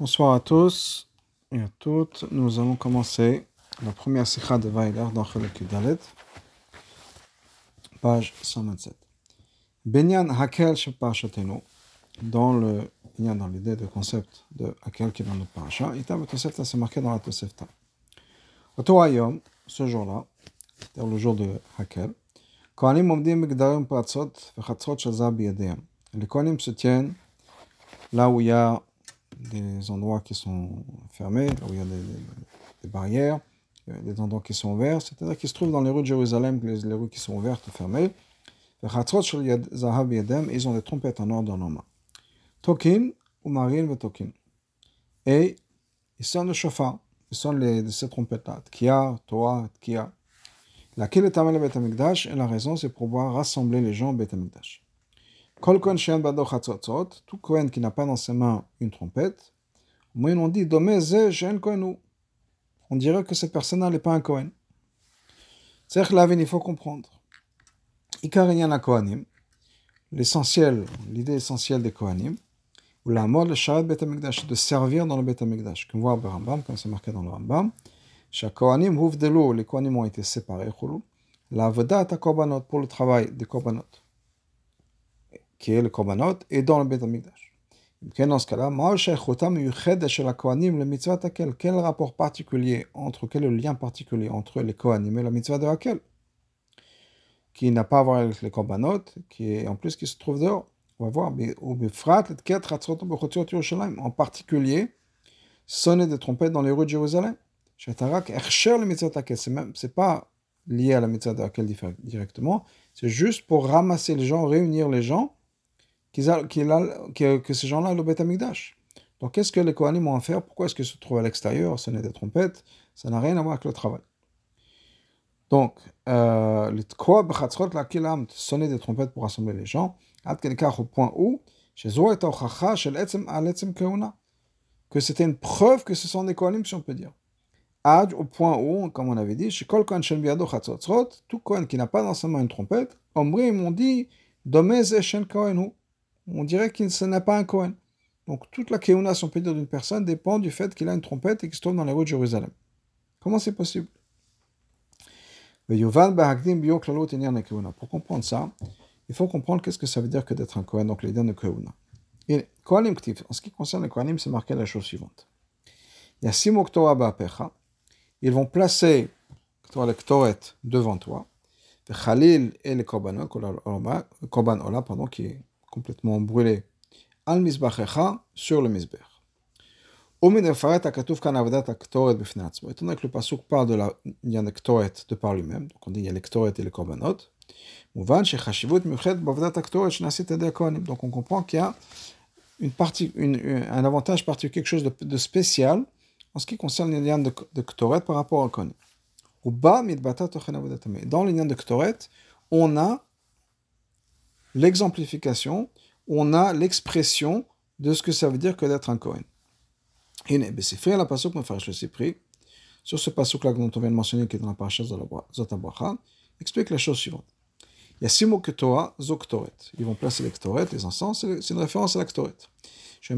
Bonsoir à tous et à toutes. Nous allons commencer la première sikha de Weiler dans Chelek Dalet, page 127. Benyan Hakel Shepashatenu, dans le dans l'idée de concept de Hakel qui est dans notre parasha, le Tosefta c'est marqué dans la Tosefta. Otoayom, ce jour-là, c'est-à-dire le jour de Hakel, Kohanim Omdim Migdarim Shazab. Les Kohanim se tiennent là où il y a des endroits qui sont fermés, là où il y a des, barrières, des endroits qui sont ouverts, c'est-à-dire qui se trouvent dans les rues de Jérusalem, les, les rues qui sont ouvertes ou fermées. Ils ont des trompettes en or dans leurs mains. Tokin ou Marin ve Tokin. Et ils sonnent le chauffard, ils sonnent les, ces trompettes-là. Tkia, Toa, Tkia. Laquelle est le Bet Amikdash Et la raison, c'est pour pouvoir rassembler les gens au Bet Amikdash. Kol Kohen Shen Bado tout Kohen qui n'a pas dans ses mains une trompette, moi on dit Domeze Shen Kohenu. On dirait que cette personne-là n'est pas un Kohen. C'est-à-dire que il faut comprendre. Ikarinyan Kohanim, l'essentiel, l'idée essentielle des Kohanim, ou la mode le Sharat Bet Amikdash, de servir dans le Bet Amikdash, comme voit le Rambam, comme c'est marqué dans le Rambam. Kohanim, les Kohanim ont été séparés, la Vodat Korbanot, pour le travail des Korbanot qui est le Korbanot, et dans le Bet Amikdash. Dans ce cas-là, quel rapport particulier entre, quel est le lien particulier entre les Kohanim et la mitzvah de Hakel Qui n'a pas à voir avec les Korbanot, qui est en plus qui se trouve dehors. On va voir, en particulier, sonner des trompettes dans les rues de Jérusalem. C'est pas lié à la mitzvah de Hakel directement, c'est juste pour ramasser les gens, réunir les gens que, ces gens-là le Beth Amikdash. Donc qu'est-ce que les Kohanim ont à faire? Pourquoi est-ce qu'ils se trouvent à l'extérieur, sonner des trompettes. Ça n'a rien à voir avec le travail. Donc, euh, les quoi sonner des trompettes pour rassembler les gens, au point où, que c'était une preuve que ce sont des Kohanim, si on peut dire. Ad, au point où, comme on avait dit, chez Kol Kohen tout Kohen qui n'a pas dans sa main une trompette, Omri, ils m'ont dit, Domez Shen Kohenu on dirait qu'il ce n'est pas un Cohen. Donc toute la keuna, si on d'une personne dépend du fait qu'il a une trompette et qu'il se trouve dans les rues de Jérusalem. Comment c'est possible? Pour comprendre ça, il faut comprendre qu'est-ce que ça veut dire que d'être un Kohen, donc l'idée de Keuna. Et Kohanim en ce qui concerne les Kohanim, c'est marqué la chose suivante. Il y a six Ba'apecha, ils vont placer le Ktoret devant toi, Khalil et le Korban Ola, pardon, qui est complètement brûlé, al mizbachecha, sur le mizbech. Étant donné que le pasuk parle de la de ktoret de par lui-même, donc on dit il y a les ktoret et les korbanot, donc on comprend qu'il y a une partie, une, un avantage particulier, quelque chose de, de, spécial en ce qui concerne les liens de, de ktoret par rapport au kohen. Dans les liens de ktoret, on a l'exemplification, on a l'expression de ce que ça veut dire que d'être un Kohen. Et c'est fait la pasuk sur ce pasuk là dont on vient de mentionner, qui est dans la paracha Zotabracha, explique la chose suivante. Il y a six mots que Torah, Zoktoret. Ils vont placer les Ktoret, les encens, c'est une référence à la Ktoret. Je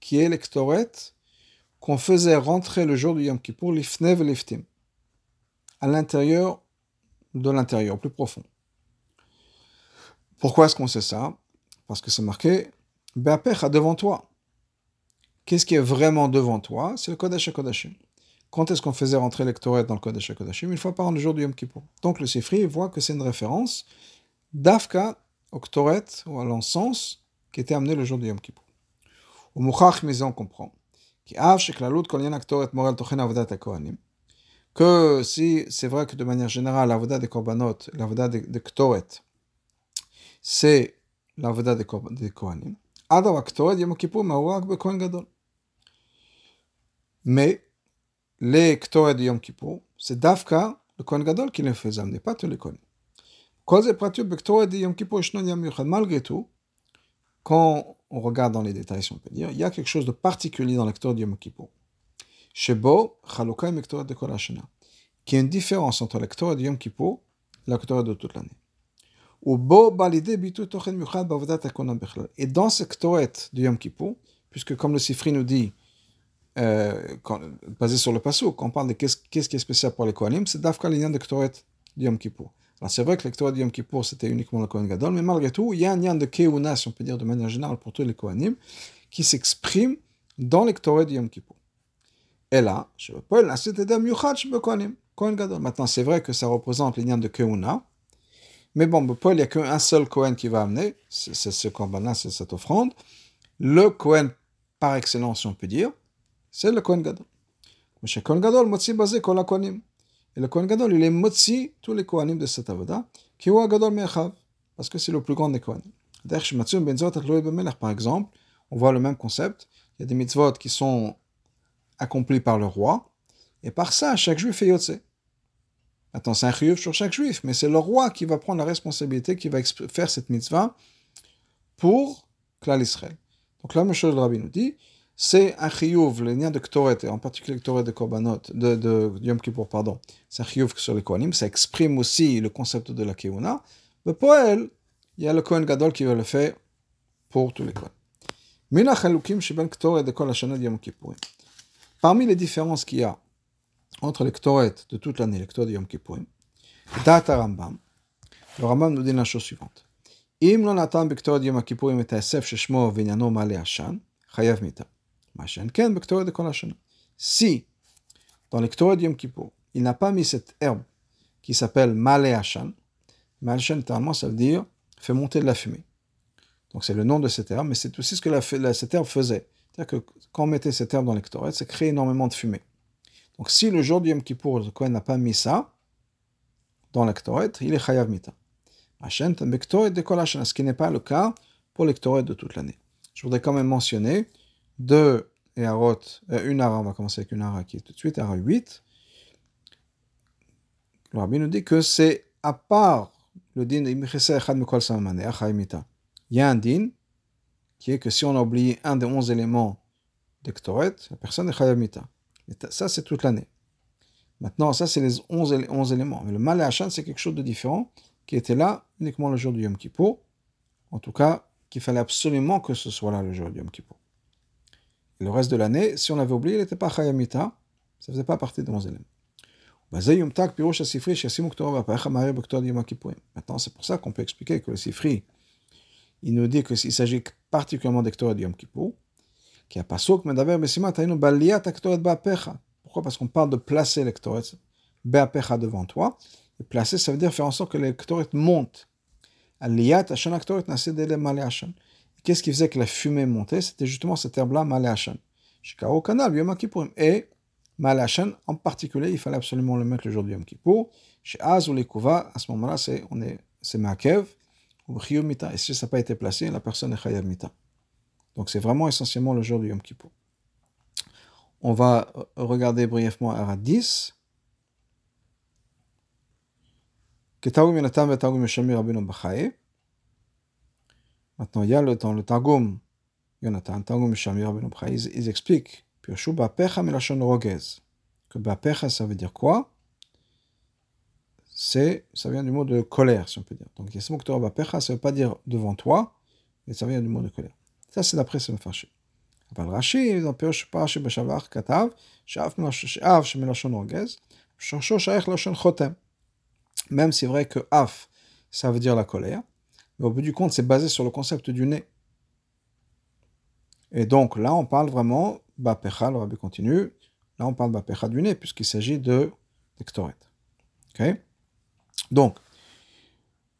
qui est l'Ektoret qu'on faisait rentrer le jour du Yom Kippur, l'Ifnev l'Iftim, à l'intérieur de l'intérieur, plus profond. Pourquoi est-ce qu'on sait ça? Parce que c'est marqué Be'apecha devant toi. Qu'est-ce qui est vraiment devant toi? C'est le Kodesh HaKodashim. Quand est-ce qu'on faisait rentrer l'ectoret dans le Kodesh HaKodashim Une fois par an, le jour du Yom Kippur. Donc le Sifri voit que c'est une référence d'Afka au Ktoret ou à l'encens qui était amené le jour du Yom Kippur. Au Mouchach on comprend que si c'est vrai que de manière générale, l'avoda des korbanot, l'avoda des, des ktoret, c'est l'avoda des, des Kohanim. Mais les Ktoret de Yom Kippur, c'est Dafka, le Kohen Gadol, qui les faisait amener, pas tous les Kohanim. Malgré tout, quand on regarde dans les détails, si on peut dire, il y a quelque chose de particulier dans l'acteur de Yom Kippur. Shebo, Chaluka et de Kol qui est une différence entre l'acteur de Yom Kippur et l'acteur de toute l'année. Et dans ce ktoret de Yom Kippur, puisque comme le Sifri nous dit, euh, basé sur le quand on parle de qu'est-ce qui est spécial pour les Kohanim, c'est d'Afka l'ignan de ktoret de Yom Kippur. Alors c'est vrai que le ktoret de Yom Kippur c'était uniquement le Kohen Gadol, mais malgré tout, il y a un lien de Keuna, si on peut dire de manière générale pour tous les Kohanim, qui s'exprime dans le ktoret de Yom Kippur. Et là, je veux pas l'inciter d'Am Kohanim, Kohen Gadol. Maintenant, c'est vrai que ça représente l'ignan de Keuna, mais bon, il n'y a qu'un seul Kohen qui va amener, c'est ce korban c'est cette offrande. Le Kohen par excellence, on peut dire, c'est le Kohen Gadol. Mais Kohen Gadol, Motzi basé Kol Kohanim. Et le Kohen Gadol, il est Motzi tous les Kohanim de cette avoda, qui est Gadol Mechav, parce que c'est le plus grand des Kohanim. Par exemple, on voit le même concept. Il y a des mitzvot qui sont accomplis par le roi, et par ça, chaque juif est yotze. Attends, c'est un chiyuv sur chaque juif, mais c'est le roi qui va prendre la responsabilité, qui va faire cette mitzvah pour Klal Israël. Donc là, M. le Rabbi nous dit, c'est un chiyuv, le lien de Ktoret, et en particulier Ktoret de Korbanot, de, Yom Kippur, pardon, c'est un chiyuv sur les Kohanim, ça exprime aussi le concept de la Keuna. Mais pour elle, il y a le Kohen Gadol qui va le faire pour tous les Kohanim. Parmi les différences qu'il y a entre les Ktoret de toute l'année, les Ktoret de Yom Kippur, Data Rambam, le Rambam nous dit la chose suivante. אם לא נתן בקטורת יום הכיפורים את האסף ששמו ועניינו מעלה עשן, חייב מיתה. מה שאין כן בקטורת de כל השנה. Si, dans les de Yom Kippur, il n'a pas mis cette herbe qui s'appelle Malé Hachan, Malé littéralement, ça veut dire fait monter de la fumée. Donc c'est le nom de cette herbe, mais c'est aussi ce que la, la, cette herbe faisait. C'est-à-dire que quand on mettait cette herbe dans les Ktoret, ça crée énormément de fumée. Donc si le jour du Yom Kippur, le Kohen n'a pas mis ça dans la Ktoret, il est Chayav Mita ce qui n'est pas le cas pour les de toute l'année. Je voudrais quand même mentionner deux Eharot, euh, une Hara, on va commencer avec une Hara qui est tout de suite, Hara 8. Le Rabbi nous dit que c'est à part le din il y a un din qui est que si on a oublié un des onze éléments de la personne est chayamita. Ça, c'est toute l'année. Maintenant, ça, c'est les onze, éléments. Mais le mal et c'est quelque chose de différent qui était là uniquement le jour du Yom Kippur. En tout cas, qu'il fallait absolument que ce soit là le jour du Yom Kippur. Et le reste de l'année, si on l'avait oublié, il n'était pas Chayamita, ça ne faisait pas partie de mon éléments. Maintenant, c'est pour ça qu'on peut expliquer que le Sifri, il nous dit qu'il s'agit particulièrement d'Ektoret de Yom Kippur, qui a pas Pourquoi? Parce qu'on parle de placer l'Ektoret devant toi, et placer, ça veut dire faire en sorte que les ktoret montent. Qu'est-ce qui faisait que la fumée montait? C'était justement cette herbe-là, malé Shikaro Kanal, Yom Kippourim. Et malé en particulier, il fallait absolument le mettre le jour du Yom Kippour. Chez Az ou les Kouva, à ce moment-là, c'est, on est, c'est Makev ou Mita. Et si ça n'a pas été placé, la personne est Chayav Mita. Donc c'est vraiment essentiellement le jour du Yom Kippour. On va regarder brièvement à 10. Maintenant, il y a le, dans le Targum, Yonatan, ils, expliquent, que ça veut dire quoi? C'est, ça vient du mot de colère, si on peut dire. Donc, il y a ce mot que Bapecha, ça ne veut pas dire devant toi, mais ça vient du mot de colère. Ça, c'est d'après ce Mefarché. אבל רש"י, dans פירוש פרשי בשבח, כתב שאף שמלשון רוגז, שורשו שייך ללשון חותם même si c'est vrai que af, ça veut dire la colère, mais au bout du compte, c'est basé sur le concept du nez. Et donc là, on parle vraiment, Bapecha, le rabbi continue, là on parle Bapecha du nez, puisqu'il s'agit de d'Ektoret. Ok Donc,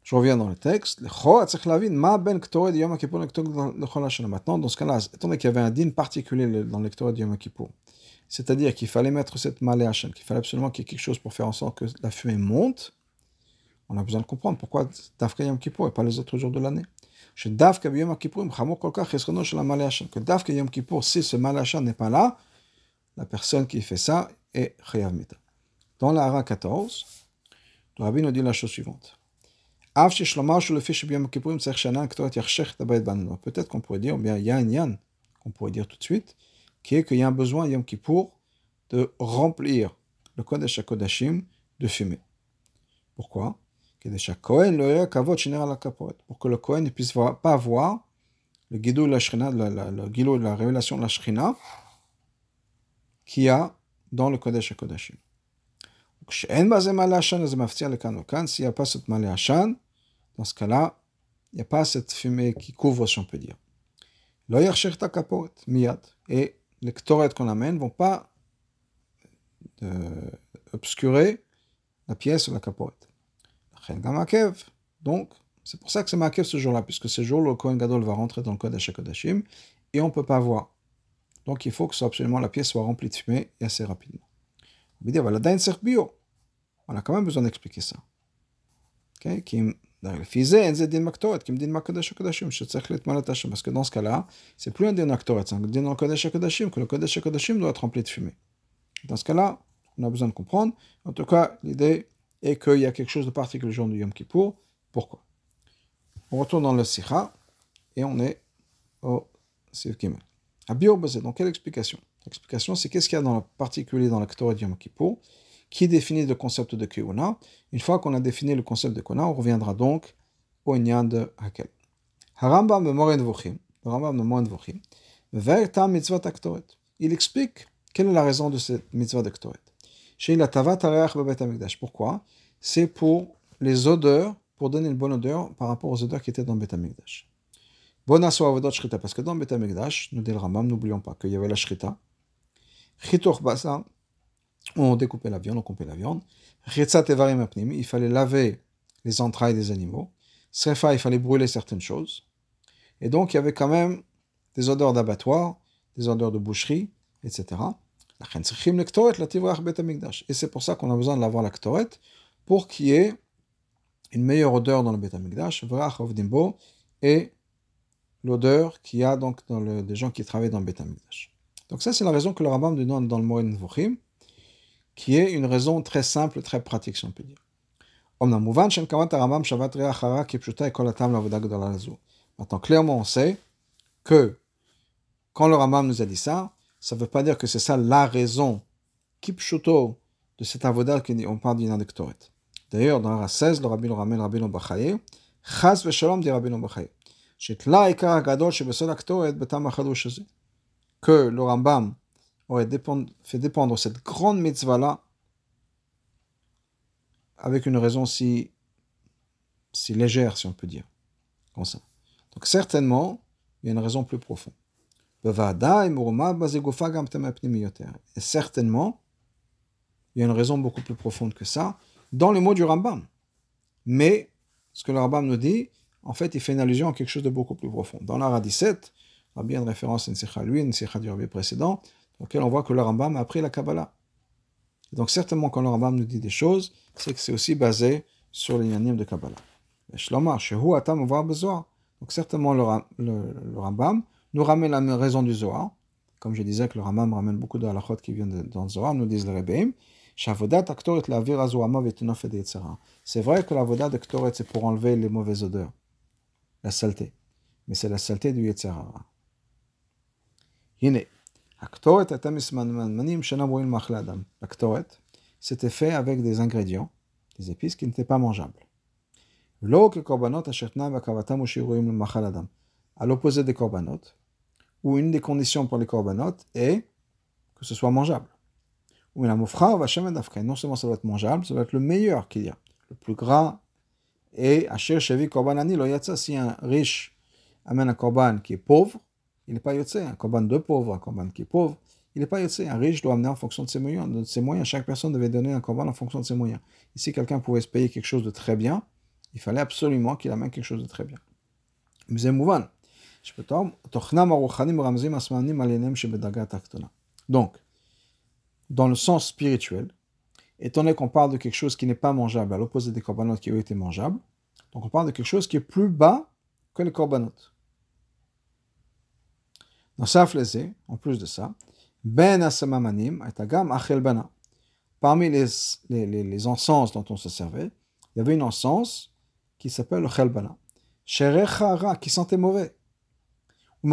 je reviens dans le texte. Maintenant, dans ce cas-là, étant donné qu'il y avait un din particulier dans l'Ektoret de Yom Kippur, c'est-à-dire qu'il fallait mettre cette maléachane, qu'il fallait absolument qu'il y ait quelque chose pour faire en sorte que la fumée monte, on a besoin de comprendre pourquoi Dafka Yom Kippur et pas les autres jours de l'année. Que Dafka Yom Kippur, si ce malachat n'est pas là, la personne qui fait ça est Chayav. Dans la Hara 14, le Rabbi nous dit la chose suivante. Peut-être qu'on pourrait dire, bien il y a un yan qu'on pourrait dire tout de suite, qui est qu'il y a un besoin Yom Kippur de remplir le Kodesh HaKodashim de fumée. Pourquoi? Pour que le Kohen ne puisse pas voir le guidou de la Shrina, le, de la révélation de la Shrina, qu'il y a dans le Kodesh HaKodashim. S'il n'y a pas cette malé Hashan, dans ce cas-là, il n'y a pas cette fumée qui couvre, si on peut dire. Et les ktoret qu'on amène ne vont pas obscurer la pièce ou la capote. Donc, c'est pour ça que c'est marqué ce jour-là, puisque ce jour, le Kohen Gadol va rentrer dans le Kodesh HaKodashim et on ne peut pas voir. Donc, il faut que absolument la pièce soit remplie de fumée et assez rapidement. On va dire, voilà, bio. On a quand même besoin d'expliquer ça. Okay? Parce que dans ce cas-là, c'est plus un din c'est un din que le kodesh kodashim doit être rempli de fumée. Dans ce cas-là, on a besoin de comprendre. En tout cas, l'idée est qu'il y a quelque chose de particulier le du Yom Kippour. Pourquoi? On retourne dans le Sikha et on est au Sif Gimel. À donc quelle explication? L'explication, c'est qu'est-ce qu'il y a dans le particulier dans la Ktoret du Yom Kippour? Qui définit le concept de Keuna. Une fois qu'on a défini le concept de Keuna, on reviendra donc au Inyan de Hakel. De de. Il explique quelle est la raison de cette mitzvah la Tavat Pourquoi? C'est pour les odeurs, pour donner une bonne odeur par rapport aux odeurs qui étaient dans Bet. Bonasso Avodot Shrita, parce que dans Bet nous dit le Rambam, n'oublions pas qu'il y avait la Shrita. Basa, on découpait la viande, on coupait la viande. il fallait laver les entrailles des animaux. Srefa, il fallait brûler certaines choses. Et donc, il y avait quand même des odeurs d'abattoir, des odeurs de boucherie, etc. Et c'est pour ça qu'on a besoin de lavoir la ktoret, pour qu'il y ait une meilleure odeur dans le Bet et l'odeur qu'il y a donc dans le, des gens qui travaillent dans le Bet Donc ça, c'est la raison que le rabbin donne dans le Moed Vochim, qui est une raison très simple, très pratique, si on peut dire. Maintenant, clairement, on sait que quand le Ramam nous a dit ça, ça ne veut pas dire que c'est ça la raison kipshuto de cet avodah qu'on parle d'une indictorette. D'ailleurs, dans la 16, le Rabbi le ramène, le Rabbi l'Ombachaye, Chas v'shalom dit Rabbi l'Ombachaye, Shetla ikar gadol Que le Rambam fait dépendre cette grande mitzvah-là avec une raison si, si légère, si on peut dire. Comme ça. Donc certainement, il y a une raison plus profonde. Et certainement, il y a une raison beaucoup plus profonde que ça dans les mots du Rambam. Mais ce que le Rambam nous dit, en fait, il fait une allusion à quelque chose de beaucoup plus profond. Dans l'Ara 17, il y a bien une référence à une sikha lui, une sikha du Rabbi précédent, dans lequel on voit que le Rambam a appris la Kabbalah. donc certainement quand le Rambam nous dit des choses, c'est que c'est aussi basé sur les de Kabbalah. Donc certainement le, le, Rambam nous ramène la raison du Zohar. Comme je disais que le Rambam ramène beaucoup de qui viennent dans le Zohar, nous disent les Rebbeim. C'est vrai que la voda de Ktoret, c'est pour enlever les mauvaises odeurs, la saleté. Mais c'est la saleté du Yetzirah. Yine, la Ktoret, c'était fait avec des ingrédients, des épices qui n'étaient pas mangeables. À l'opposé des korbanot, où une des conditions pour les korbanot est que ce soit mangeable. Ou la mofra va non seulement ça doit être mangeable, ça doit être le meilleur qu'il y a, le plus gras. Et asher shevi korbanani lo yatsa, si un riche amène un korban qui est pauvre, il n'est pas yotse, un korban de pauvre, un korban qui est pauvre, il n'est pas yotse. Un riche doit amener en fonction de ses moyens. De ses moyens. Chaque personne devait donner un korban en fonction de ses moyens. Ici, quelqu'un pouvait se payer quelque chose de très bien, il fallait absolument qu'il amène quelque chose de très bien. Donc, dans le sens spirituel, étant donné qu'on parle de quelque chose qui n'est pas mangeable, à l'opposé des corbanotes qui ont été mangeables, donc on parle de quelque chose qui est plus bas que les corbanotes. En plus de ça, Ben Asamamanim Agam Achel. Parmi les, les, les, encens dont on se servait, il y avait une encens qui s'appelle le Chelbana. Qui sentait mauvais. Et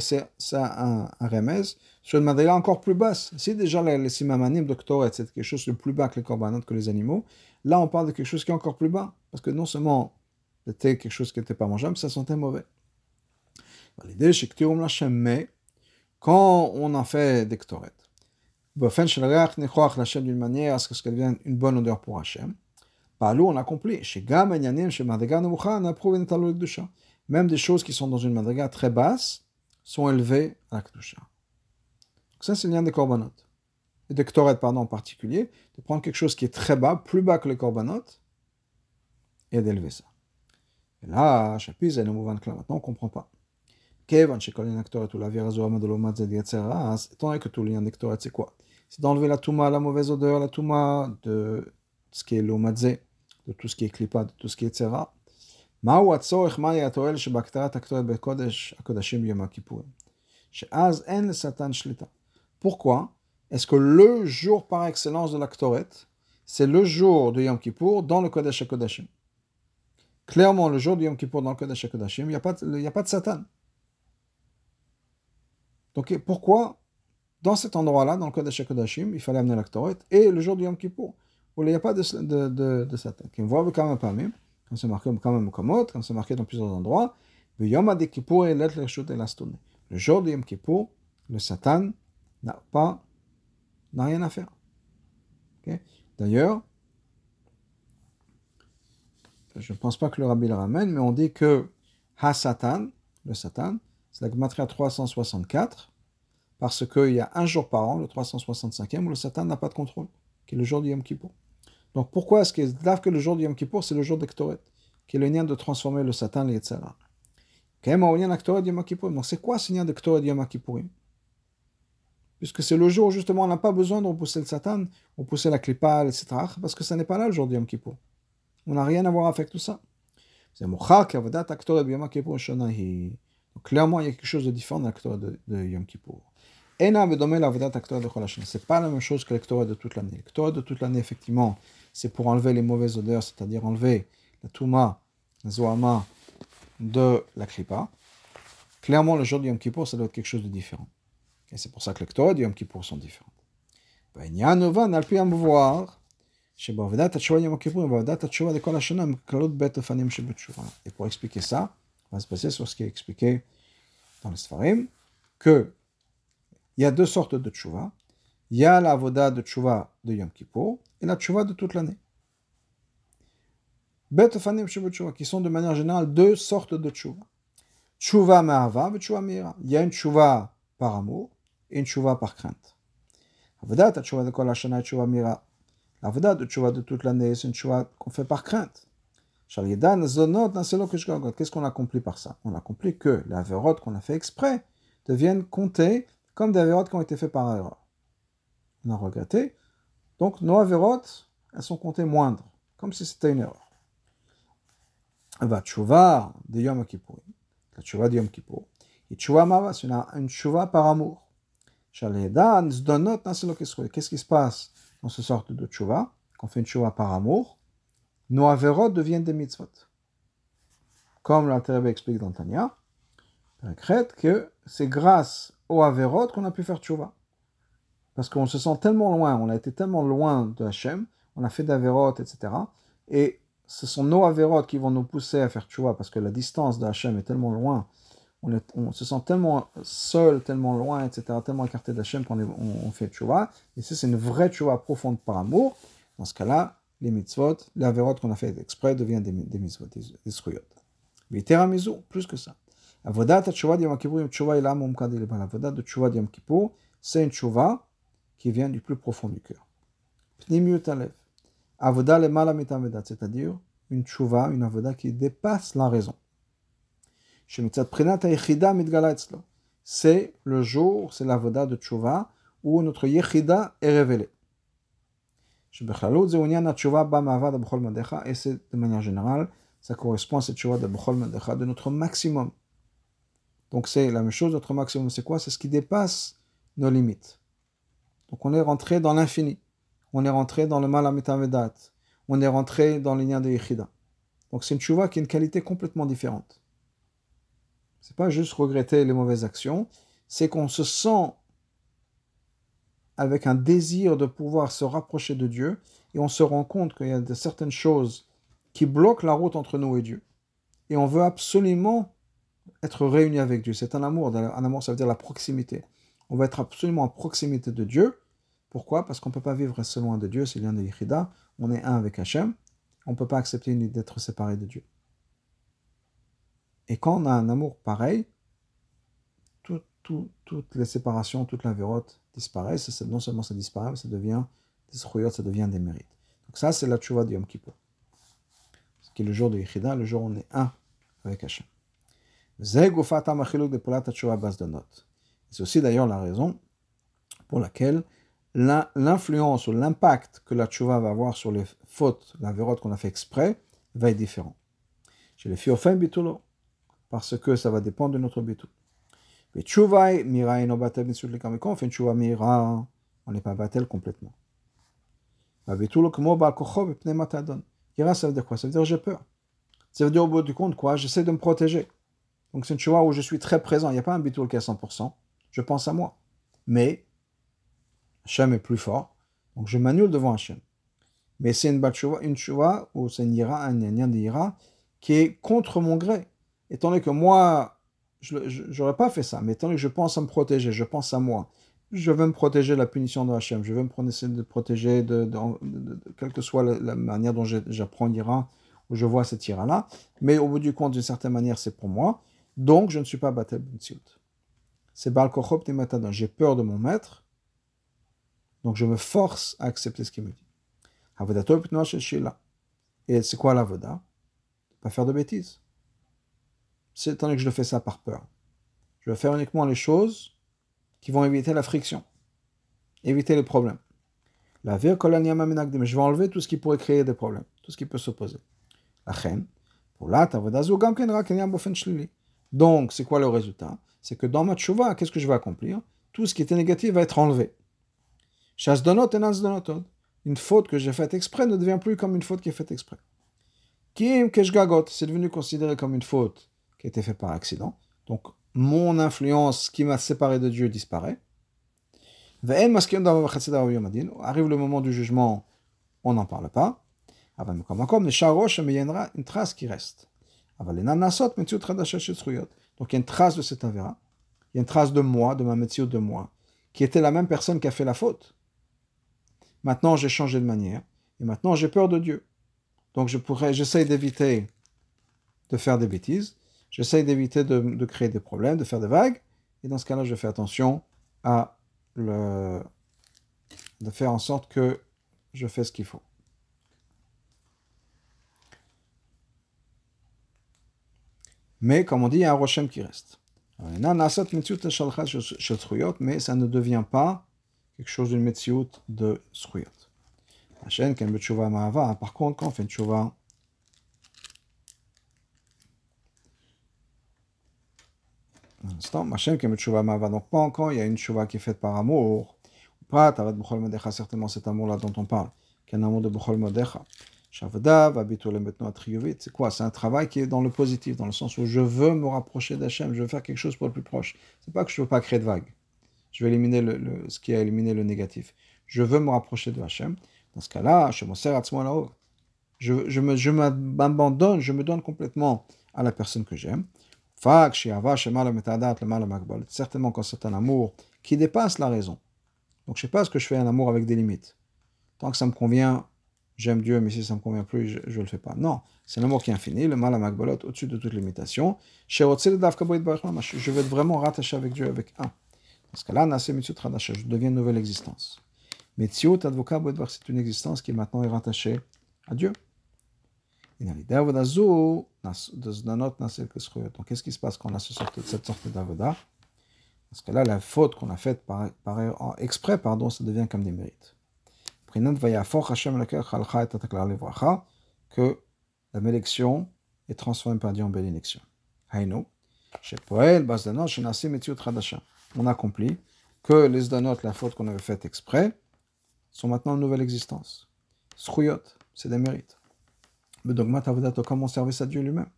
c'est un, un remez sur une madriga encore plus basse. Si déjà les, les simamanim de c'est quelque chose de plus bas que les korbanot, que les animaux, là on parle de quelque chose qui est encore plus bas. Parce que non seulement c'était quelque chose qui n'était pas mangeable, ça sentait mauvais. L'idée, c'est que mais quand on en fait des ktoret, d'une manière à ce que ça devienne une bonne odeur pour Hachem, par on accomplit. Même des choses qui sont dans une Madriga très basse sont élevées à la Kedusha. Ça, c'est le lien des korbanot. Et des ktoret, pardon, en particulier, de prendre quelque chose qui est très bas, plus bas que les korbanot, et d'élever ça. Et là, chapitre, est le mouvement que maintenant, on ne comprend pas. Kevan, chez Kolin Aktoret, ou la Virazorama de l'Omad etc. Étant donné que tout le lien d'Aktoret, c'est quoi C'est d'enlever la Touma, la mauvaise odeur, la Touma de ce qui est l'Omadze, de tout ce qui est Klipa, de tout ce qui est etc. מהו הצורך, מהי התועלת שבהקטרת הקטורת בקודש הקודשים ביום הכיפורים? שאז אין לשטן שליטה. Pourquoi est-ce que le jour par excellence de la Ktoret, c'est le jour de Yom Kippour dans le Kodesh HaKodashim Clairement, le jour de Yom Kippour dans le Kodesh HaKodashim, il n'y a, pas de, a pas de Satan. Donc pourquoi, dans cet endroit-là, dans le Kodesh HaKodashim, il fallait amener la Ktoret, et le jour de Yom Kippour, où il n'y a pas de, de, de, de Satan Qui voit quand même pas même, comme c'est marqué quand même comme comme c'est marqué dans plusieurs endroits, le Yom Kippour et l'être Le jour de Yom Kippour, le Satan n'a pas, n'a rien à faire. D'ailleurs, je ne pense pas que le rabbi le ramène, mais on dit que Ha-Satan, le Satan, c'est la Gematria 364, parce qu'il y a un jour par an, le 365e, où le Satan n'a pas de contrôle, qui est le jour du Yom Kippour. Donc pourquoi est-ce que, que le jour du Yom Kippour, c'est le jour d'Ektoret, qui est le lien de transformer le Satan, les etc. Donc c'est quoi ce lien d'Ektoret Yom Kippourim Puisque c'est le jour où justement on n'a pas besoin de repousser le Satan, repousser la Klippa, etc. Parce que ce n'est pas là le jour du Yom Kippour. On n'a rien à voir avec tout ça. C'est clairement, il y a quelque chose de différent dans la de, de Yom Kippour. C'est pas la même chose que la de toute l'année. La de toute l'année, effectivement, c'est pour enlever les mauvaises odeurs, c'est-à-dire enlever la touma, la zoama de la kripa. Clairement, le jour de Yom Kippour, ça doit être quelque chose de différent. Et c'est pour ça que les Torah de Yom Kippour sont différentes. Et pour expliquer ça, on va se passer sur ce qui est expliqué dans les Sfarim, que il y a deux sortes de tchouva. Il y a la voda de tchouva de Yom Kippur et la tchouva de toute l'année. Bet qui sont de manière générale deux sortes de tchouva. Tchouva ma'ava et tchouva mira. Il y a une tchouva par amour et une tchouva par crainte. Avodat tchouva de kol hashana et tchouva mira. La L'avoda de tchouva de toute l'année, c'est une tchouva qu'on fait par crainte. Qu'est-ce qu'on accomplit par ça? On accomplit que les avérotes qu'on a fait exprès deviennent comptées comme des avérotes qui ont été faits par erreur. On a regretté. Donc nos avérotes, elles sont comptées moindres, comme si c'était une erreur. Va tchouva de Yom Kippur. La tchouva de Yom Kippur. Et tchouva mava, c'est une tchouva par amour. Qu'est-ce qui se passe dans ce sorte de tchouva, qu'on fait une tchouva par amour, nos averot deviennent des mitzvot. Comme l'Alterebe explique dans Tanya, que c'est grâce aux averot qu'on a pu faire tchouva. Parce qu'on se sent tellement loin, on a été tellement loin de Hachem, on a fait d'averot, etc. Et ce sont nos averot qui vont nous pousser à faire tchouva, parce que la distance de Hachem est tellement loin on, se sent tellement seul, tellement loin, etc., tellement écarté d'Hachem qu'on on, fait tchouva. Et si c'est une vraie tchouva profonde par amour, dans ce cas-là, les mitzvot, les avérotes qu'on a fait exprès deviennent des, des mitzvot, des, des sruyot. Mais plus que ça. Avodat tchouva de Yom Kippur, tchouva ilam umkadil Avodat de tchouva de Yom Kippur, c'est une tchouva qui vient du plus profond du cœur. Pnimiut alev. Avodat le malamitamidat, c'est-à-dire une tchouva, une avoda qui dépasse la raison. C'est le jour, c'est la voda de Tchouva, où notre Yechida est révélée. Et c'est de manière générale, ça correspond à cette Tchouva de notre maximum. Donc c'est la même chose, notre maximum, c'est quoi C'est ce qui dépasse nos limites. Donc on est rentré dans l'infini. On est rentré dans le mal à On est rentré dans l'union de Yechida. Donc c'est une Tchouva qui a une qualité complètement différente. C'est pas juste regretter les mauvaises actions, c'est qu'on se sent avec un désir de pouvoir se rapprocher de Dieu et on se rend compte qu'il y a certaines choses qui bloquent la route entre nous et Dieu. Et on veut absolument être réuni avec Dieu. C'est un amour. Un amour, ça veut dire la proximité. On veut être absolument en proximité de Dieu. Pourquoi? Parce qu'on ne peut pas vivre seul loin de Dieu, c'est lien de Yichida. On est un avec Hachem. On ne peut pas accepter d'être séparé de Dieu. Et quand on a un amour pareil, toutes les séparations, toute la vérote disparaissent. Non seulement ça disparaît, mais ça devient des ça devient des mérites. Donc ça, c'est la tchouva de Yom Kippur. Qui est le jour de Yichida, le jour où on est un avec Hachem. C'est aussi d'ailleurs la raison pour laquelle l'influence ou l'impact que la tchouva va avoir sur les fautes, la vérote qu'on a fait exprès, va être différent. Chez les filles bitulo, parce que ça va dépendre de notre bitou. Mais mira et on fait une mira, on n'est pas batel complètement. Ira, ça veut dire quoi? Ça veut dire j'ai peur. Ça veut dire au bout du compte quoi J'essaie de me protéger. Donc c'est une choix où je suis très présent. Il n'y a pas un bitoul qui est à 100%. Je pense à moi. Mais Hachem est plus fort. Donc je m'annule devant Hachem. Mais c'est une une choix ou c'est une ira, un lien d'ira qui est contre mon gré. Étant donné que moi, je n'aurais pas fait ça, mais donné que je pense à me protéger, je pense à moi, je veux me protéger de la punition de Hachem, je veux me de protéger de, quelle que soit la, manière dont j'apprends l'ira, ou je vois cette ira-là, mais au bout du compte, d'une certaine manière, c'est pour moi. Donc, je ne suis pas Batel Bentsiut. C'est Baal Kochop J'ai peur de mon maître. Donc, je me force à accepter ce qu'il me dit. Et c'est quoi l'avoda? Pas faire de bêtises. C'est étant donné que je le fais ça par peur. Je vais faire uniquement les choses qui vont éviter la friction, éviter les problèmes. La mais je vais enlever tout ce qui pourrait créer des problèmes, tout ce qui peut s'opposer. La reine, pour donc, c'est quoi le résultat? C'est que dans ma tchouva, qu'est-ce que je vais accomplir? Tout ce qui était négatif va être enlevé. Une faute que j'ai faite exprès ne devient plus comme une faute qui est faite exprès. Kim keshgagot, c'est devenu considéré comme une faute qui a été faite par accident. Donc, mon influence qui m'a séparé de Dieu disparaît. Arrive le moment du jugement, on n'en parle pas. Mais il y a une trace qui reste. Donc il y a une trace de cet avéra, il y a une trace de moi, de ma métier de moi, qui était la même personne qui a fait la faute. Maintenant j'ai changé de manière, et maintenant j'ai peur de Dieu. Donc je d'éviter de faire des bêtises, j'essaye d'éviter de, créer des problèmes, de faire des vagues, et dans ce cas-là je fais attention à de faire en sorte que je fais ce qu'il faut. Mais comme on dit, il y a un Rochem qui reste. Mais ça ne devient pas quelque chose d'une metsiout de Sruyot. Par contre, quand on fait une tchouva, donc pas encore, il y a une tchouva qui est faite par amour. Pas, certainement cet amour-là dont on parle, qui est un amour de Bechol Modecha. C'est quoi? C'est un travail qui est dans le positif, dans le sens où je veux me rapprocher d'Hachem, je veux faire quelque chose pour le plus proche. C'est pas que je veux pas créer de vagues. Je veux éliminer le, ce qui a éliminé le négatif. Je veux me rapprocher de Hachem. Dans ce cas-là, je me sers à ce moment-là. Je, je m'abandonne, je me donne complètement à la personne que j'aime. Certainement quand c'est un amour qui dépasse la raison. Donc je sais pas ce que je fais un amour avec des limites. Tant que ça me convient, j'aime Dieu, mais si ça me convient plus, je ne le fais pas. Non, c'est l'amour qui est infini, le mal à Magbalot, au-dessus de toute limitation. Je veux être vraiment rattaché avec Dieu, avec un. Parce que là, je deviens une nouvelle existence. Mais c'est une existence qui maintenant est rattachée à Dieu. Donc, qu'est-ce qui se passe quand on a cette sorte d'avoda? Parce que là, la faute qu'on a faite par, par, exprès, pardon, ça devient comme des mérites que la malédiction est transformée par Dieu en bénédiction. On accomplit que les danot, la faute qu'on avait faite exprès, sont maintenant une nouvelle existence. Sruyot, c'est des mérites. Donc, comme on service à Dieu lui-même,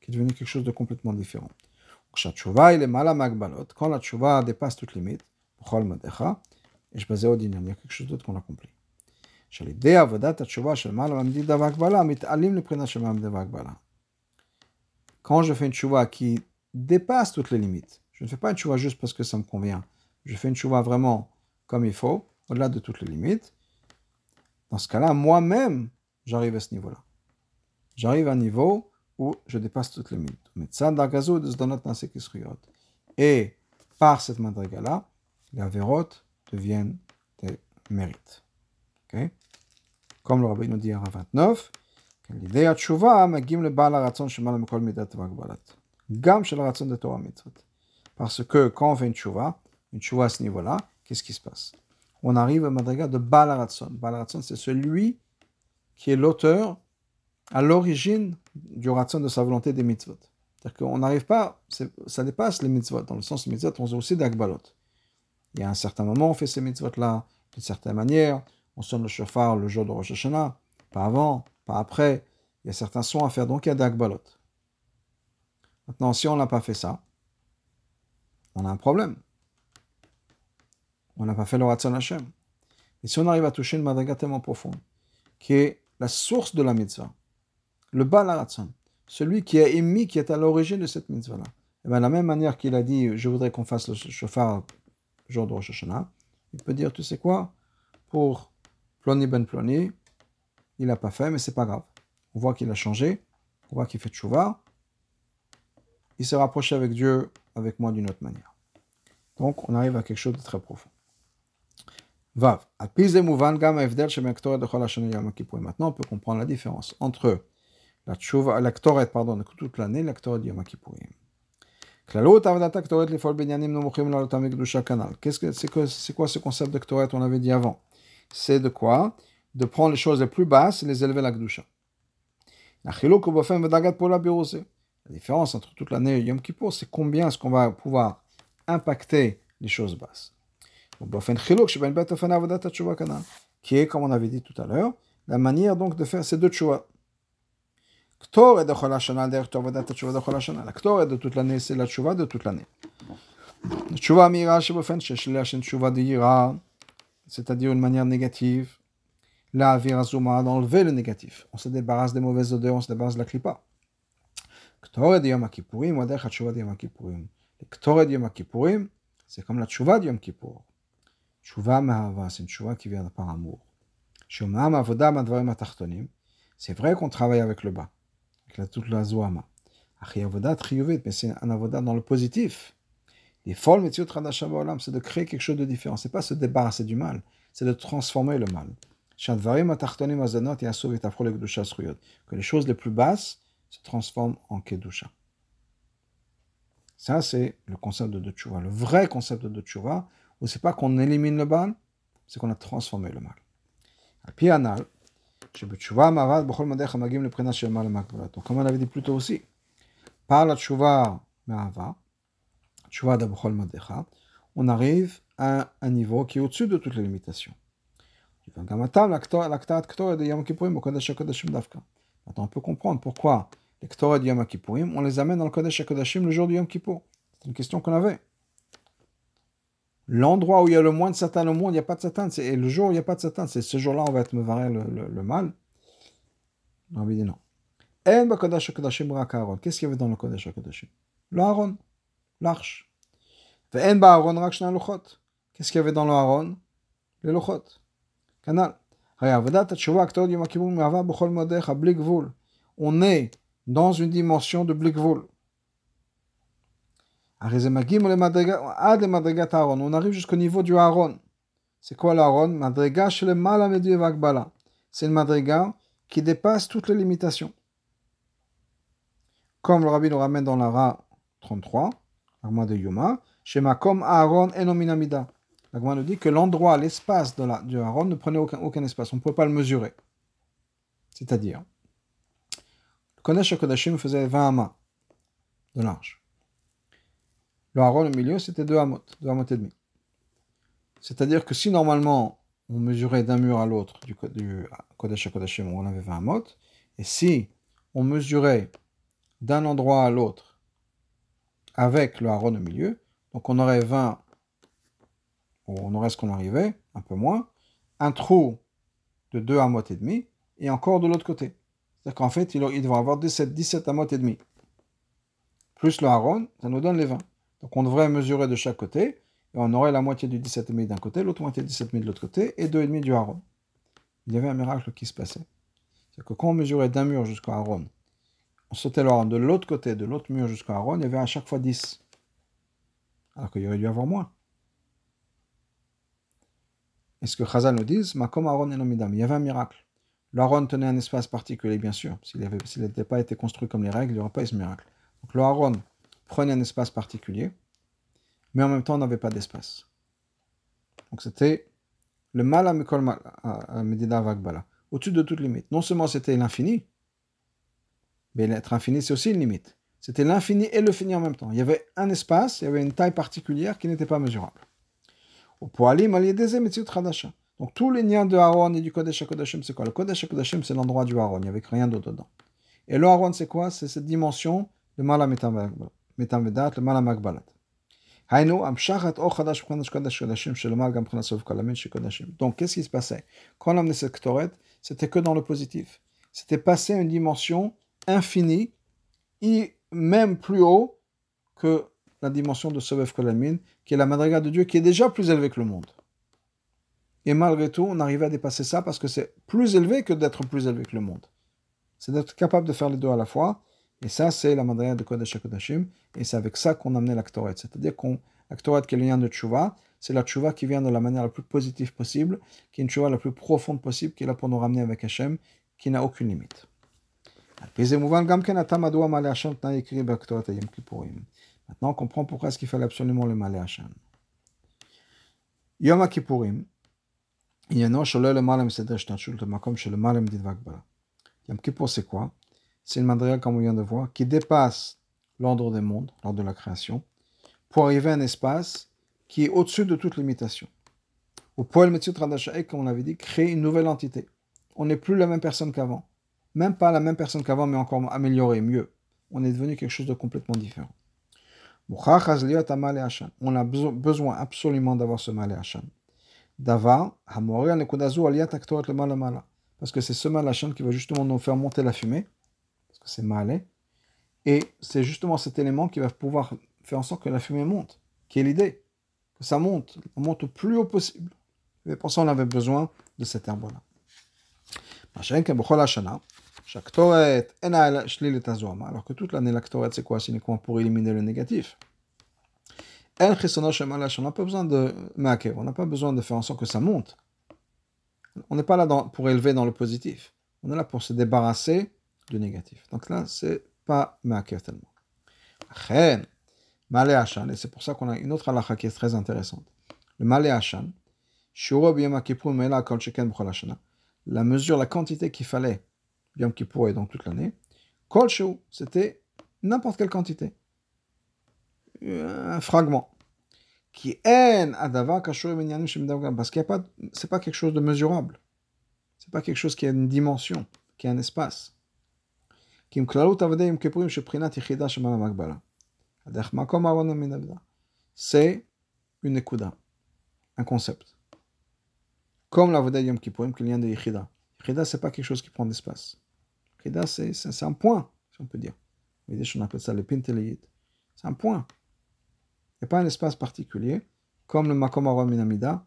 qui est devenu quelque chose de complètement différent? Quand la tchouva dépasse toute limite, et je au il y a quelque chose d'autre qu'on accomplit. Quand je fais une tchouva qui dépasse toutes les limites, je ne fais pas une tchouva juste parce que ça me convient, je fais une tchouva vraiment comme il faut, au-delà de toutes les limites, dans ce cas-là, moi-même, j'arrive à ce niveau-là. J'arrive à un niveau où je dépasse toutes les limites. Et par cette madriga-là, les avérotes deviennent des mérites. Comme le rabbin nous dit à 29, l'idée à tchouva, magim le bal midat vagbalat. Gam ratzon de Torah mitzvot. Parce que quand on fait une tchouva, une tchouva à ce niveau-là, qu'est-ce qui se passe? On arrive à madriga de bal ratzon. Bal c'est celui qui est l'auteur à l'origine du ratzon de sa volonté des mitzvot. C'est-à-dire qu'on n'arrive pas, ça dépasse les mitzvot, dans le sens des mitzvot, on a aussi d'agbalot. Il y a un certain moment, on fait ces mitzvot-là, d'une certaine manière, on sonne le chauffard le jour de Rosh Hashanah, pas avant, pas après, il y a certains sons à faire, donc il y a d'agbalot. Maintenant, si on n'a pas fait ça, on a un problème. On n'a pas fait le Ratzon Hashem. Et si on arrive à toucher une madriga tellement profonde, qui est la source de la mitzvah, le Baal celui qui a émis, qui est à l'origine de cette mitzvah-là. Et eh bien, de la même manière qu'il a dit, je voudrais qu'on fasse le chauffard jour de Rosh Hashanah, il peut dire, tu sais quoi, pour Ploni ben Ploni, il n'a pas fait, mais c'est pas grave. On voit qu'il a changé, on voit qu'il fait chauffard, il s'est rapproché avec Dieu, avec moi d'une autre manière. Donc, on arrive à quelque chose de très profond. Vav. Maintenant, on peut comprendre la différence entre la tchouva, la ktoret, pardon, toute l'année, la ktoret Yom Kippourim. Qu'est-ce que c'est, que, c'est quoi ce concept de ktoret on avait dit avant? C'est de quoi? De prendre les choses les plus basses et les élever à la Gdusha. La différence entre toute l'année et Yom Kippur, c'est combien est-ce qu'on va pouvoir impacter les choses basses. Qui est, comme on avait dit tout à l'heure, la manière donc de faire ces deux tchouva. Ktor est de Chol Hashana, derrière Tovadat Tchouva de Chol Hashana. La Ktor est de toute l'année, c'est la Tchouva de toute l'année. Tchouva Mira, Shebofen, Sheshleach, une Tchouva de Yira, c'est-à-dire une manière négative. La Virazuma, d'enlever le négatif. On se débarrasse des mauvaises odeurs, on se débarrasse de la Klippa. Ktor est de Yom Kippourim, ou derrière Tchouva de Yom Kippourim. Le Ktor est de Yom Kippourim, c'est comme la Tchouva de Yom Kippour. Tchouva Mahava, c'est une Tchouva qui vient par amour. Shomam Avoda Madvarim Atachtonim, c'est vrai qu'on travaille avec le bas avec toute la zoama. mais c'est un avodat dans le positif. Les folles c'est de créer quelque chose de différent. C'est pas se débarrasser du mal, c'est de transformer le mal. Que les choses les plus basses se transforment en kedusha. Ça, c'est le concept de Tchouva. Le vrai concept de Tchouva, où c'est pas qu'on élimine le mal, c'est qu'on a transformé le mal. Me'ava, tchouva d'abchol madecha, on arrive à un niveau qui est au-dessus de toutes les limitations. Maintenant, on peut comprendre pourquoi les Yom Kippourim, on les amène dans le Kodesh le jour du Yom Kippour. C'est une question qu'on avait. L'endroit où il y a le moins de Satan au monde, il n'y a pas de Satan. Et le jour où il n'y a pas de Satan, c'est ce jour-là, on va être me le, le, le, mal. On dit non. Qu'est-ce qu'il y avait dans le Kodesh HaKodashim L'Aaron, l'arche. Qu'est-ce qu'il y avait dans l'Aaron Les Lochot. Canal. On est dans une dimension de Blikvul. On arrive jusqu'au niveau du Aaron. C'est quoi l'Aaron Madriga chez le mal C'est une madriga qui dépasse toutes les limitations. Comme le rabbi nous ramène dans l'Ara 33, l'armoire de Yuma, chez Makom Aaron enominamida. La nous dit que l'endroit, l'espace de la, du Aaron ne prenait aucun, espace. On ne peut pas le mesurer. C'est-à-dire, le Kodesh Kodashim faisait 20 amas de large. Le haron au milieu, c'était deux hamot, deux hamot et demi. C'est-à-dire que si normalement on mesurait d'un mur à l'autre du, du Kodesh à Kodeshim, on avait 20 hamot, et si on mesurait d'un endroit à l'autre avec le haron au milieu. Donc on aurait 20, ou on aurait ce qu'on arrivait, un peu moins, un trou de 2 amot et demi, et encore de l'autre côté. C'est-à-dire qu'en fait, il, il devrait avoir 17, 17 amot et demi. Plus le haron, ça nous donne les 20. Donc on devrait mesurer de chaque côté, et on aurait la moitié du 17,5 d'un côté, l'autre moitié du 17,5 de l'autre côté, et 2,5 du haron. Il y avait un miracle qui se passait. C'est que quand on mesurait d'un mur jusqu'au haron, on sautait le haron de l'autre côté, de l'autre mur jusqu'au haron, il y avait à chaque fois 10. Alors qu'il y aurait dû avoir moins. Est-ce que Chazal nous dit, Makom Aaron et Il y avait un miracle. L'Aaron tenait un espace particulier, bien sûr. S'il n'était pas été construit comme les règles, il n'y aurait pas eu ce miracle. Donc l'Aaron prenait un espace particulier, mais en même temps, on n'avait pas d'espace. Donc c'était le mal à Vagbala, au-dessus de toute limite. Non seulement c'était l'infini, mais l'être infini, c'est aussi une limite. C'était l'infini et le fini en même temps. Il y avait un espace, il y avait une taille particulière qui n'était pas mesurable. Donc tous les liens de Aaron et du Kodesh HaKodashim, c'est quoi? Le Kodesh HaKodashim, c'est l'endroit du Aaron, il n'y avait rien d'autre dedans. Et le Aaron, c'est quoi? C'est cette dimension, Donc, qu'est-ce qui se passait Quand on amenait cette Ktoret, c'était que dans le positif. C'était passer à une dimension infinie, et même plus haut que la dimension de Sobev Kolamin, qui est la madriga de Dieu, qui est déjà plus élevée que le monde. Et malgré tout, on arrive à dépasser ça parce que c'est plus élevé que d'être plus élevé que le monde. C'est d'être capable de faire les deux à la fois. Et ça, c'est la madriga de Kodesh HaKodashim. Et c'est avec ça qu'on a amené l'actoret. C'est-à-dire qu'on l'actoret qui est le lien de Tchouva, c'est la Tchouva qui vient de la manière la plus positive possible, qui est une Tchouva la plus profonde possible, qui est là pour nous ramener avec Hachem, qui n'a aucune limite. Maintenant, on comprend pourquoi est-ce qu'il fallait absolument le Malé Hachem. Yom Kippourim, Yom Kippur, c'est quoi? C'est une madrigal, comme on vient de voir, qui dépasse l'ordre des mondes, l'ordre de la création, pour arriver à un espace qui est au-dessus de toute limitation. Au poil Metziut comme on l'avait dit, crée une nouvelle entité. On n'est plus la même personne qu'avant. Même pas la même personne qu'avant, mais encore améliorée, mieux. On est devenu quelque chose de complètement différent. On a besoin absolument d'avoir ce mal Hashan. Davar, parce que c'est ce mal qui va justement nous faire monter la fumée, c'est mal, et c'est justement cet élément qui va pouvoir faire en sorte que la fumée monte, qui est l'idée, que ça monte, on monte au plus haut possible. Et pour ça, on avait besoin de cet herbe-là. Alors que toute l'année, la c'est quoi? C'est uniquement pour éliminer le négatif. On n'a pas besoin de on n'a pas besoin de faire en sorte que ça monte. On n'est pas là pour élever dans le positif. On est là pour se débarrasser du négatif. Donc là, c'est pas maakev tellement. Et c'est pour ça qu'on a une autre halakha qui est très intéressante. Le Malé Hashan, la mesure, la quantité qu'il fallait, Yom et donc toute l'année, c'était n'importe quelle quantité. Un fragment. Qui parce qu'il y a pas, c'est pas quelque chose de mesurable. C'est pas quelque chose qui a une dimension, qui a un espace. C'est une écouda, un concept. Comme la Voda Yom Kippourim, qu'il y a de Yichida. Yichida, c'est pas quelque chose qui prend d'espace. Yichida, c'est un point, si on peut dire. On appelle ça le Pintelayid. C'est un point. Il n'y a pas un espace particulier. Comme le Makom Aron Minamida,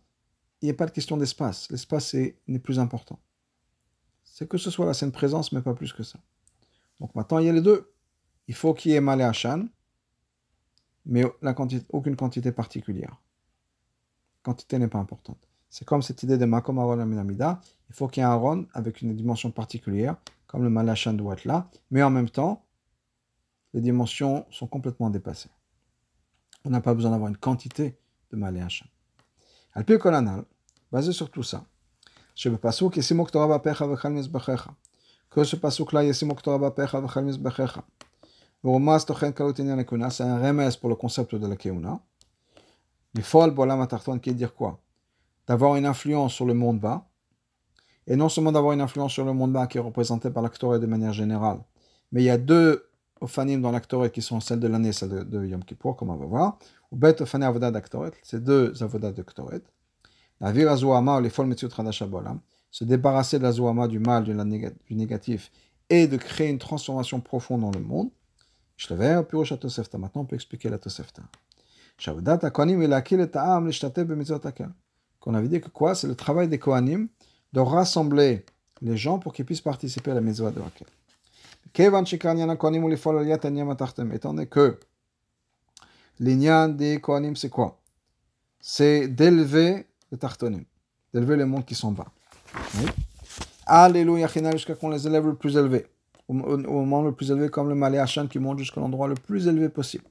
il n'y a pas de question d'espace. L'espace n'est plus important. C'est que ce soit la scène présence, mais pas plus que ça. Donc maintenant, il y a les deux. Il faut qu'il y ait Malé Hachan, mais aucune quantité particulière. La quantité n'est pas importante. C'est comme cette idée de Makom Aaron. Il faut qu'il y ait un Aaron avec une dimension particulière, comme le Malachan doit être là, mais en même temps, les dimensions sont complètement dépassées. On n'a pas besoin d'avoir une quantité de Malachan. Alpi Kolanal, basé sur tout ça, je veux pas que ce pasuk-là, Yesimok c'est un remède pour le concept de la Keuna. L'ifol Bolam Atarton, qui est dire quoi d'avoir une influence sur le monde bas, et non seulement d'avoir une influence sur le monde bas qui est représenté par l'acteur de manière générale, mais il y a deux Ofanim dans l'actoret qui sont celles de l'année, celles de, Yom Kippur, comme on va voir, ou Bet Ofane Avodah d'actoret, c'est deux avodas d'actoret. La vir Azuama, les folles Metziut Radasha Bolam, se débarrasser de la Zuama, du mal, du, négatif, et de créer une transformation profonde dans le monde. Shlever, Pirosh Tosefta. Maintenant, on peut expliquer la Tosefta. Ta'am. Qu'on avait dit que quoi? C'est le travail des Kohanim de rassembler les gens pour qu'ils puissent participer à la mitzvah de Akel. Kevan Shekarnian Kohanim ou les Fol Aliyat Anyam Atachtem. Étant donné que l'Inyan des Kohanim, c'est quoi? C'est d'élever les Tartonim, d'élever les mondes qui sont bas. Oui. Alléluia, jusqu'à qu'on les élève le plus élevé. Au, moment le plus élevé, comme le Malé Hachan qui monte jusqu'à l'endroit le plus élevé possible.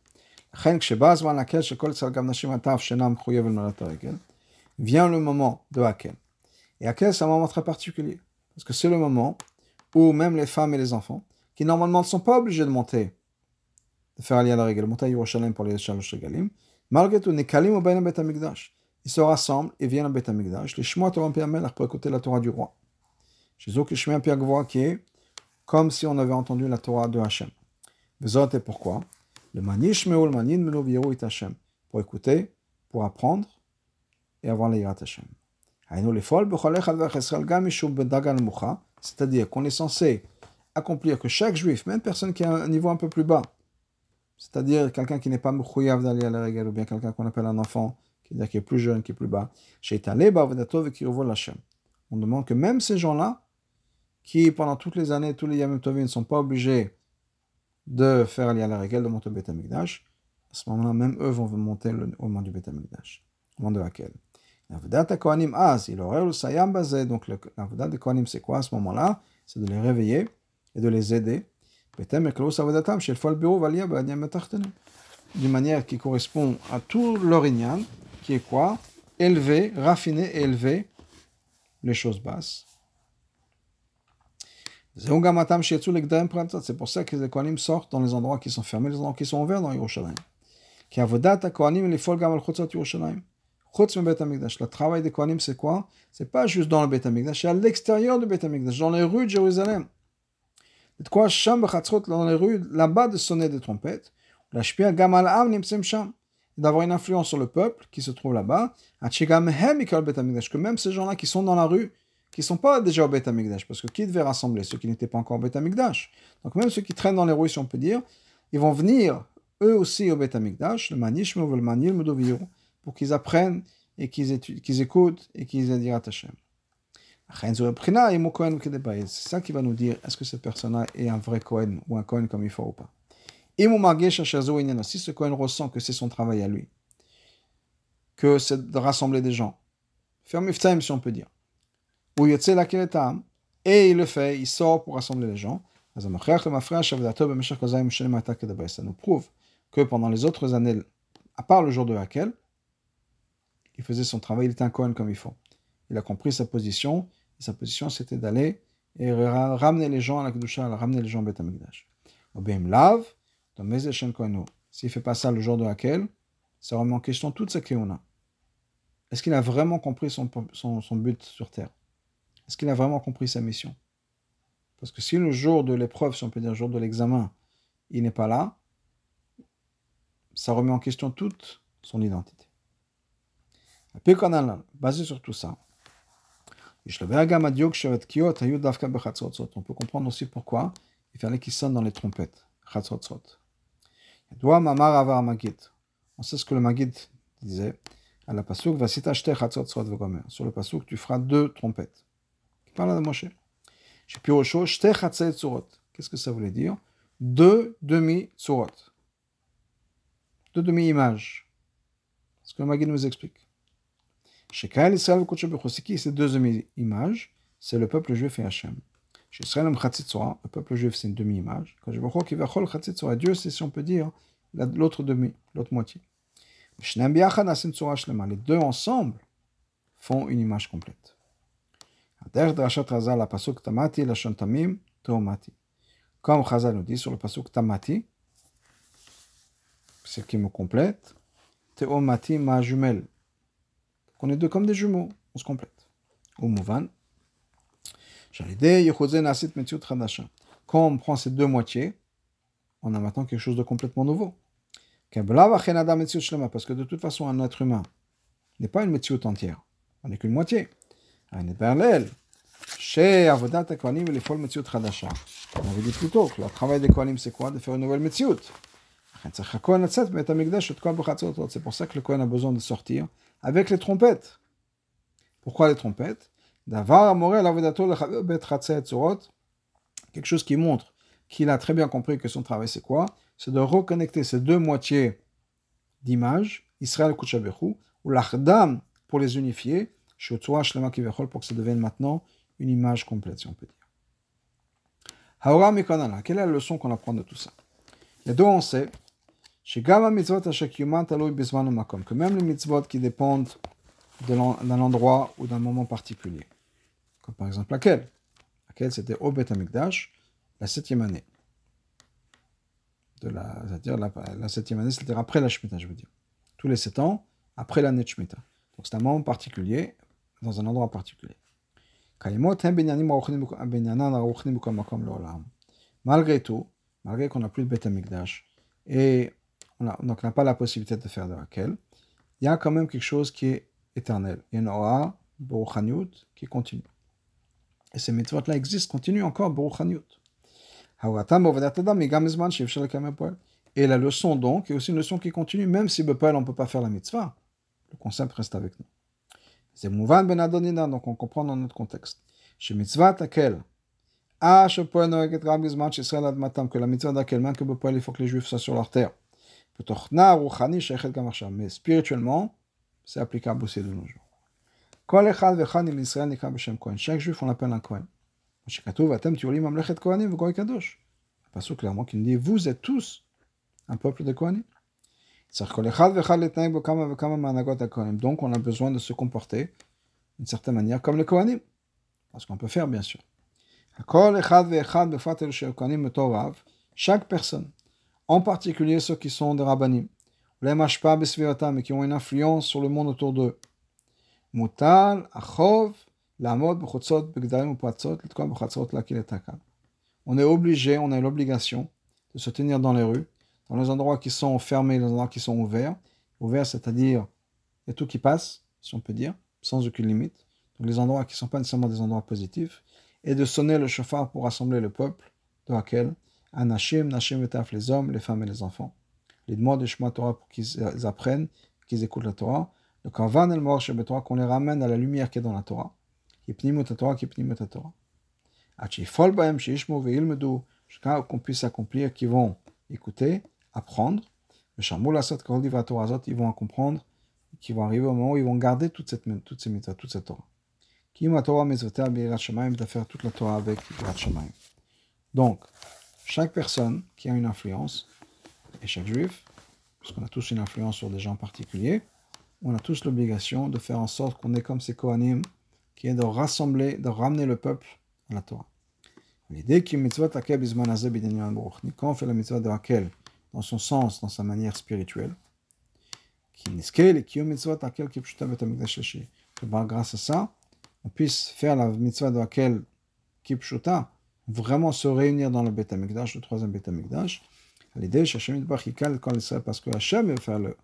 Vient le moment de Hakel. Et Hakel, c'est un moment très particulier. Parce que c'est le moment où même les femmes et les enfants, qui normalement ne sont pas obligés de monter, de faire allier à la règle, monter à Yerushalayim pour les Shalosh Regalim, malgré tout, Nekalim au Bet Amikdash. Ils se rassemblent et viennent à Bet Amikdash. Les Shmoat Torah Melach pour écouter la Torah du roi. Chez eux, Gvoa qui est comme si on avait entendu la Torah de Hachem. Vezot et pourquoi? Le Manish Meul Manin Melo It Hachem. Pour écouter, pour apprendre et avoir l'Irat Hachem. C'est-à-dire qu'on est censé accomplir que chaque juif, même personne qui a un niveau un peu plus bas, c'est-à-dire quelqu'un qui n'est pas mouchouyav d'aller à la règle, ou bien quelqu'un qu'on appelle un enfant, qui est plus jeune, qui est plus bas, on demande que même ces gens-là, qui pendant toutes les années, tous les Yamim Tovim ne sont pas obligés de faire à la règle de monter au Beth Amikdash, à ce moment-là, même eux vont monter au moment du Beth Amikdash, au moment de laquelle. L'avodat Kohanim Az, il aurait le Sayam Bazé, donc l'avodat des Kohanim, c'est quoi à ce moment-là? C'est de les réveiller et de les aider. D'une manière qui correspond à tout leur inyan, quoi? Élever, raffiner et élever les choses basses. C'est pour ça que les Kohanim sortent dans les endroits qui sont fermés, les endroits qui sont ouverts dans Yerushalayim. Qui avodat Kohanim les fol gam al chutzot Yerushalayim. Chutz me Bet Amikdash. Le travail des Kohanim, c'est quoi? C'est pas juste dans le Bet Amikdash, c'est à l'extérieur du Bet Amikdash, dans les rues de Jérusalem. C'est quoi? Sham bechatzot dans les rues, là-bas de sonner des trompettes. La shpia gam D'avoir une influence sur le peuple qui se trouve là-bas. Que même ces gens-là qui sont dans la rue, qui ne sont pas déjà au Beth parce que qui devait rassembler Ceux qui n'étaient pas encore au Beth. Donc même ceux qui traînent dans les rues, si on peut dire, ils vont venir eux aussi au Beth le Manishme ou le Manil pour qu'ils apprennent et qu'ils qu'ils écoutent et qu'ils aient Hashem. C'est ça qui va nous dire est-ce que cette personne-là est un vrai Kohen ou un Kohen comme il faut ou pas? Si ce Kohen ressent que c'est son travail à lui, que c'est de rassembler des gens, faire miftaim si on peut dire, ou et il le fait, il sort pour rassembler les gens. Ça nous prouve que pendant les autres années, à part le jour de laquelle, il faisait son travail, il était un Kohen comme il faut. Il a compris sa position, et sa position c'était d'aller et ramener les gens à la Kedusha, ramener les gens au Amikdash. lav, S'il ne fait pas ça le jour de laquelle, ça remet en question toute sa keuna. Est-ce qu'il a vraiment compris son, son, but sur terre? Est-ce qu'il a vraiment compris sa mission? Parce que si le jour de l'épreuve, si on peut dire le jour de l'examen, il n'est pas là, ça remet en question toute son identité. Basé sur tout ça, on peut comprendre aussi pourquoi il fallait qu'il sonne dans les trompettes. On sait ce que le Magid disait. À la pasuk, sur le pasuk, tu feras deux trompettes parle de Moshe. Qu'est-ce que ça voulait dire? Deux demi-tsurot. Deux demi-images. Ce que le Magid nous explique. Chez Kael Israël qui ces deux demi-images C'est le peuple juif et Hachem. Le peuple juif, c'est une demi-image. Quand je vois Dieu, c'est si on peut dire l'autre demi, l'autre moitié. Les deux ensemble font une image complète. Comme Chazal nous dit sur le pasuk tamati, ce qui me complète, teomati ma jumelle. On est deux comme des jumeaux, on se complète. Au mouvan. Quand on prend ces deux moitiés, on a maintenant quelque chose de complètement nouveau. Parce que de toute façon, un être humain n'est pas une métier entière. On n'est qu'une moitié. On avait dit plus tôt que le travail des Kohanim, c'est quoi De faire une nouvelle métier. C'est pour ça que le Kohen a besoin de sortir avec les trompettes. Pourquoi les trompettes Quelque chose qui montre qu'il a très bien compris que son travail c'est quoi? C'est de reconnecter ces deux moitiés d'image, Israël Kuchabechu, ou l'Achdam pour les unifier, pour que ça devienne maintenant une image complète, si on peut dire. Quelle est la leçon qu'on apprend de tout ça? Et donc on sait que même les mitzvot qui dépendent d'un endroit ou d'un moment particulier, par exemple laquelle Laquelle c'était au Bet Amikdash, la septième année. C'est-à-dire la, septième année, c'est-à-dire après la Shemitah, je veux dire. Tous les sept ans, après l'année de Shemitah. Donc c'est un moment particulier, dans un endroit particulier. Malgré tout, malgré qu'on n'a plus de Bet Amikdash, et on donc on n'a pas la possibilité de faire de laquelle, il y a quand même quelque chose qui est éternel. Il y a une Oa, qui continue. Et ces mitzvot-là existent, continuent encore, Et la leçon donc est aussi une leçon qui continue, même si Bepel on ne peut pas faire la mitzvah. Le concept reste avec nous. C'est Mouvan ben Adonina, donc on comprend dans notre contexte. Chez mitzvah takel, ah, que la mitzvah d'Akel, même que Bepel, il faut que les juifs soient sur leur terre. Mais spirituellement, c'est applicable aussi de nos jours. Chaque juif, on l'appelle un Kohen. Pas clairement qui nous dit Vous êtes tous un peuple de Kohanim. Donc, on a besoin de se comporter d'une certaine manière comme les Kohanim. Parce qu'on peut faire, bien sûr. Chaque personne, en particulier ceux qui sont des rabbanim, mais qui ont une influence sur le monde autour d'eux, on est obligé, on a l'obligation de se tenir dans les rues, dans les endroits qui sont fermés, les endroits qui sont ouverts. Ouverts, c'est-à-dire, il y a tout qui passe, si on peut dire, sans aucune limite. Les endroits qui ne sont pas nécessairement des endroits positifs. Et de sonner le chauffard pour rassembler le peuple, de laquelle Anashim, Nashim et les hommes, les femmes et les enfants. Les demandes de Torah pour qu'ils apprennent, qu'ils écoutent la Torah le Kavan el Torah, qu'on les ramène à la lumière qui est dans la Torah, qui est Pnimut Torah, qui est Pnimut Torah. Jusqu'à qu'on puisse accomplir, qu'ils vont écouter, apprendre. Le Shamul Asat Kahol Divra Torah Zot, ils vont comprendre, qui vont arriver au moment où ils vont garder toute cette, toutes ces mitzvahs, toute cette Torah. Qui ma Torah Mezvotea Birat Shemaim, de faire toute la Torah avec Birat Shemaim. Donc, chaque personne qui a une influence, et chaque juif, parce qu'on a tous une influence sur des gens particuliers, on a tous l'obligation de faire en sorte qu'on est comme ces Kohanim, qui est de rassembler, de ramener le peuple à la Torah. L'idée que mitzvot quand on fait la mitzvah de Hakel, dans son sens, dans sa manière spirituelle, que grâce à ça, on puisse faire la mitzvah de Hakel kipshuta, vraiment se réunir dans le Bet HaMikdash, le troisième Bet HaMikdash, l'idée, parce que Hachem veut faire le,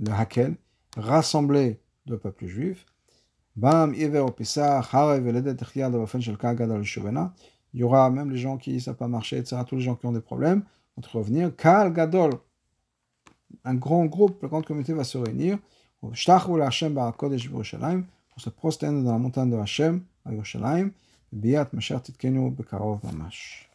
le Hakel, rassembler le peuple juif. Il y aura même les gens qui ne savent pas marcher, etc., tous les gens qui ont des problèmes, vont revenir. Kal Gadol, un grand groupe, une grande communauté va se réunir. Pour se prosterner dans la montagne de Hashem, à Yerushalayim. Biat Bekarov Mamash.